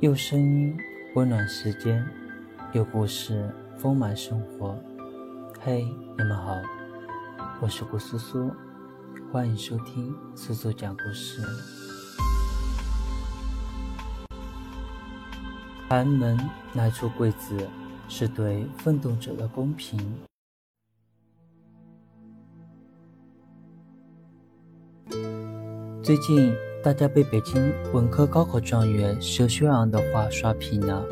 用声音温暖时间，用故事丰满生活。嘿，你们好，我是顾苏苏，欢迎收听苏苏讲故事。寒门来出贵子，是对奋斗者的公平。最近。大家被北京文科高考状元佘学昂的话刷屏了。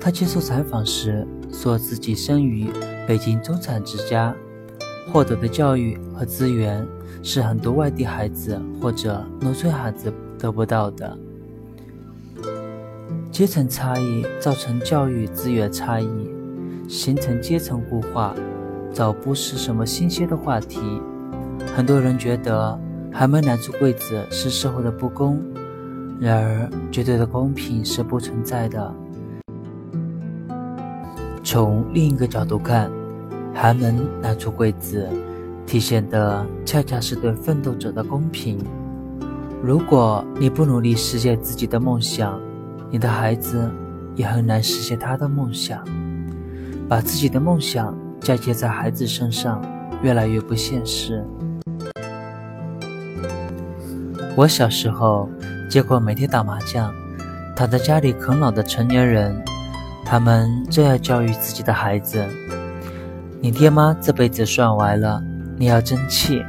他接受采访时说自己生于北京中产之家，获得的教育和资源是很多外地孩子或者农村孩子得不到的。阶层差异造成教育资源差异，形成阶层固化，早不是什么新鲜的话题。很多人觉得。寒门难出贵子是社会的不公，然而绝对的公平是不存在的。从另一个角度看，寒门难出贵子体现的恰恰是对奋斗者的公平。如果你不努力实现自己的梦想，你的孩子也很难实现他的梦想。把自己的梦想嫁接在孩子身上，越来越不现实。我小时候见过每天打麻将、躺在家里啃老的成年人，他们这样教育自己的孩子：“你爹妈这辈子算完了，你要争气。”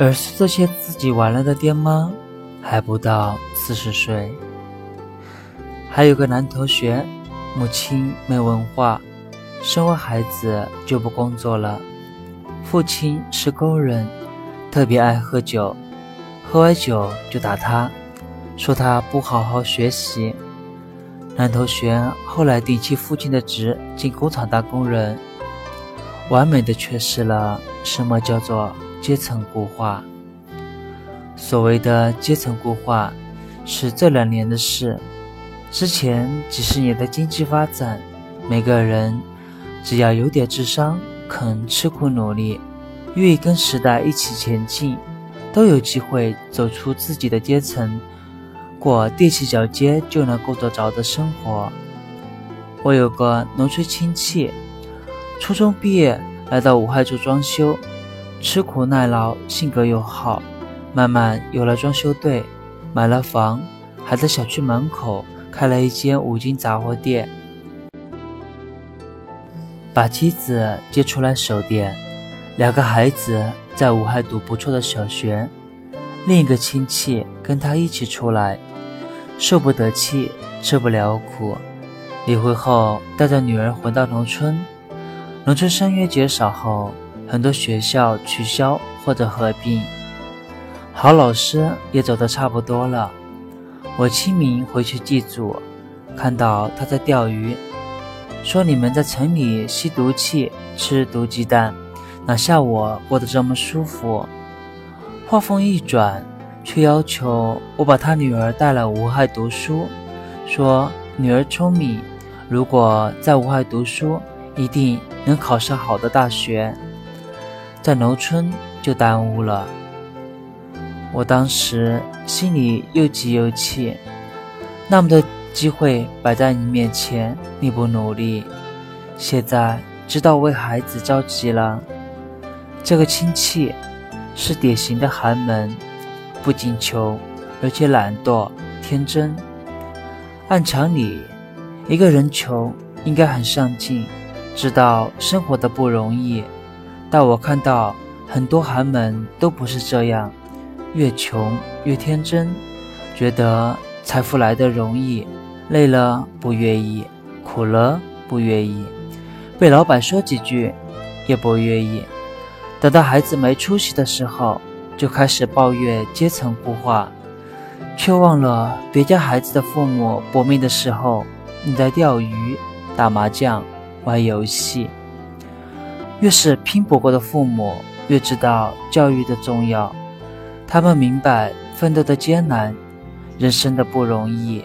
而是这些自己完了的爹妈，还不到四十岁。还有个男同学，母亲没文化，生完孩子就不工作了。父亲是工人，特别爱喝酒，喝完酒就打他，说他不好好学习。男同学后来顶起父亲的职，进工厂当工人，完美的诠释了什么叫做阶层固化。所谓的阶层固化，是这两年的事，之前几十年的经济发展，每个人只要有点智商。肯吃苦努力，愿意跟时代一起前进，都有机会走出自己的阶层，过踮起脚尖就能够得着的生活。我有个农村亲戚，初中毕业来到武汉做装修，吃苦耐劳，性格又好，慢慢有了装修队，买了房，还在小区门口开了一间五金杂货店。把妻子接出来守店，两个孩子在武汉读不错的小学。另一个亲戚跟他一起出来，受不得气，吃不了苦，离婚后带着女儿回到农村。农村生源减少后，很多学校取消或者合并，好老师也走得差不多了。我清明回去祭祖，看到他在钓鱼。说你们在城里吸毒气、吃毒鸡蛋，哪像我过得这么舒服？话锋一转，却要求我把他女儿带来武汉读书，说女儿聪明，如果在武汉读书，一定能考上好的大学，在农村就耽误了。我当时心里又急又气，那么的。机会摆在你面前，你不努力，现在知道为孩子着急了。这个亲戚是典型的寒门，不仅穷，而且懒惰、天真。按常理，一个人穷应该很上进，知道生活的不容易。但我看到很多寒门都不是这样，越穷越天真，觉得财富来的容易。累了不愿意，苦了不愿意，被老板说几句也不愿意。等到孩子没出息的时候，就开始抱怨阶层固化，却忘了别家孩子的父母搏命的时候，你在钓鱼、打麻将、玩游戏。越是拼搏过的父母，越知道教育的重要。他们明白奋斗的艰难，人生的不容易。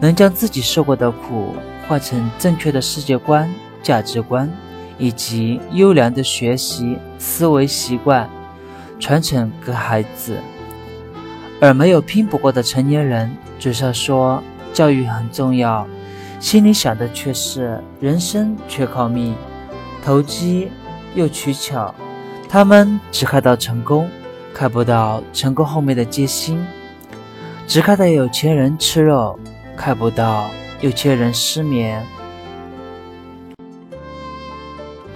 能将自己受过的苦换成正确的世界观、价值观，以及优良的学习思维习惯，传承给孩子，而没有拼搏过的成年人，嘴上说教育很重要，心里想的却是人生全靠命，投机又取巧。他们只看到成功，看不到成功后面的艰辛；只看到有钱人吃肉，看不到有些人失眠。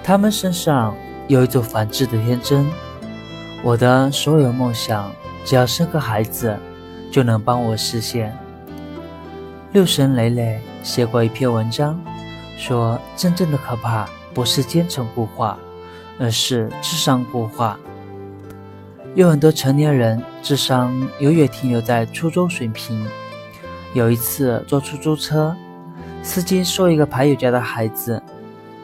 他们身上有一种反智的天真。我的所有梦想。只要生个孩子，就能帮我实现。六神磊磊写过一篇文章，说真正的可怕不是奸臣固化，而是智商固化。有很多成年人智商永远停留在初中水平。有一次坐出租车，司机说一个牌友家的孩子，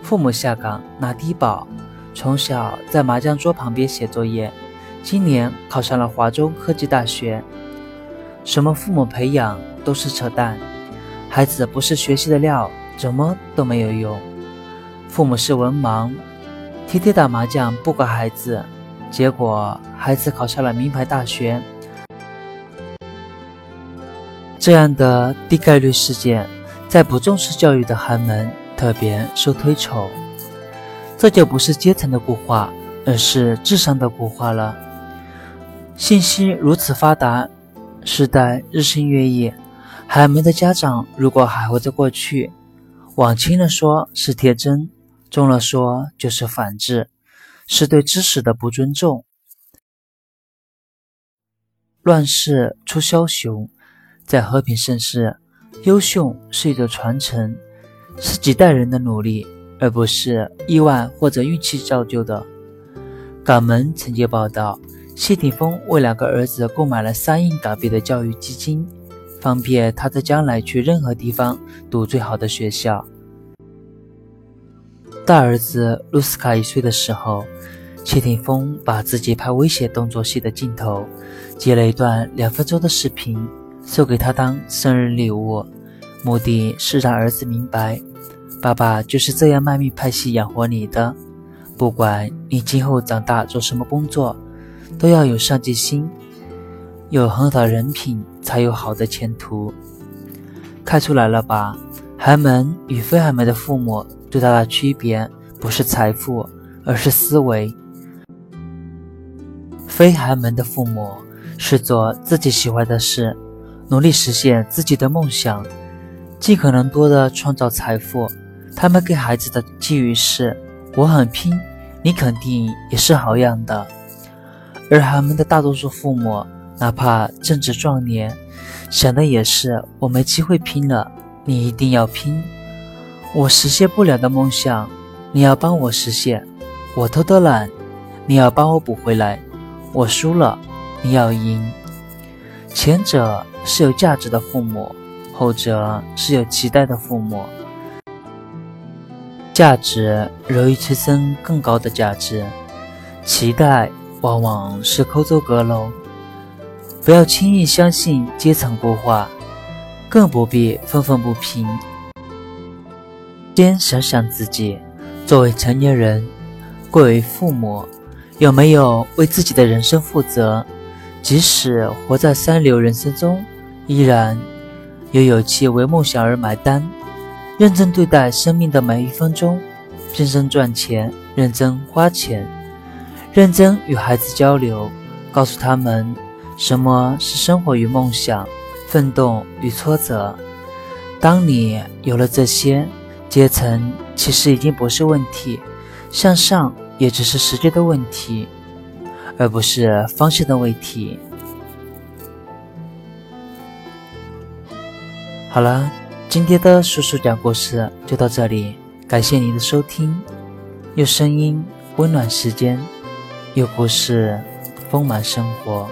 父母下岗拿低保，从小在麻将桌旁边写作业。今年考上了华中科技大学。什么父母培养都是扯淡，孩子不是学习的料，怎么都没有用。父母是文盲，天天打麻将不管孩子，结果孩子考上了名牌大学。这样的低概率事件，在不重视教育的寒门特别受推崇。这就不是阶层的固化，而是智商的固化了。信息如此发达，时代日新月异，寒门的家长如果还活在过去，往轻了说是天真，重了说就是反智，是对知识的不尊重。乱世出枭雄，在和平盛世，优秀是一种传承，是几代人的努力，而不是意外或者运气造就的。港门曾经报道。谢霆锋为两个儿子购买了三亿港币的教育基金，方便他在将来去任何地方读最好的学校。大儿子露斯卡一岁的时候，谢霆锋把自己拍危险动作戏的镜头，截了一段两分钟的视频，送给他当生日礼物，目的是让儿子明白，爸爸就是这样卖命拍戏养活你的，不管你今后长大做什么工作。都要有上进心，有很好的人品，才有好的前途。看出来了吧？寒门与非寒门的父母最大的区别不是财富，而是思维。非寒门的父母是做自己喜欢的事，努力实现自己的梦想，尽可能多的创造财富。他们给孩子的寄语是：我很拼，你肯定也是好样的。而他们的大多数父母，哪怕正值壮年，想的也是我没机会拼了，你一定要拼。我实现不了的梦想，你要帮我实现。我偷偷懒，你要帮我补回来。我输了，你要赢。前者是有价值的父母，后者是有期待的父母。价值容易催生更高的价值，期待。往往是抠走阁楼，不要轻易相信阶层固化，更不必愤愤不平。先想想自己，作为成年人，贵为父母，有没有为自己的人生负责？即使活在三流人生中，依然有勇气为梦想而买单，认真对待生命的每一分钟，认真赚钱，认真花钱。认真与孩子交流，告诉他们什么是生活与梦想，奋斗与挫折。当你有了这些，阶层其实已经不是问题，向上也只是时间的问题，而不是方向的问题。好了，今天的叔叔讲故事就到这里，感谢您的收听，用声音温暖时间。用故事，丰满生活。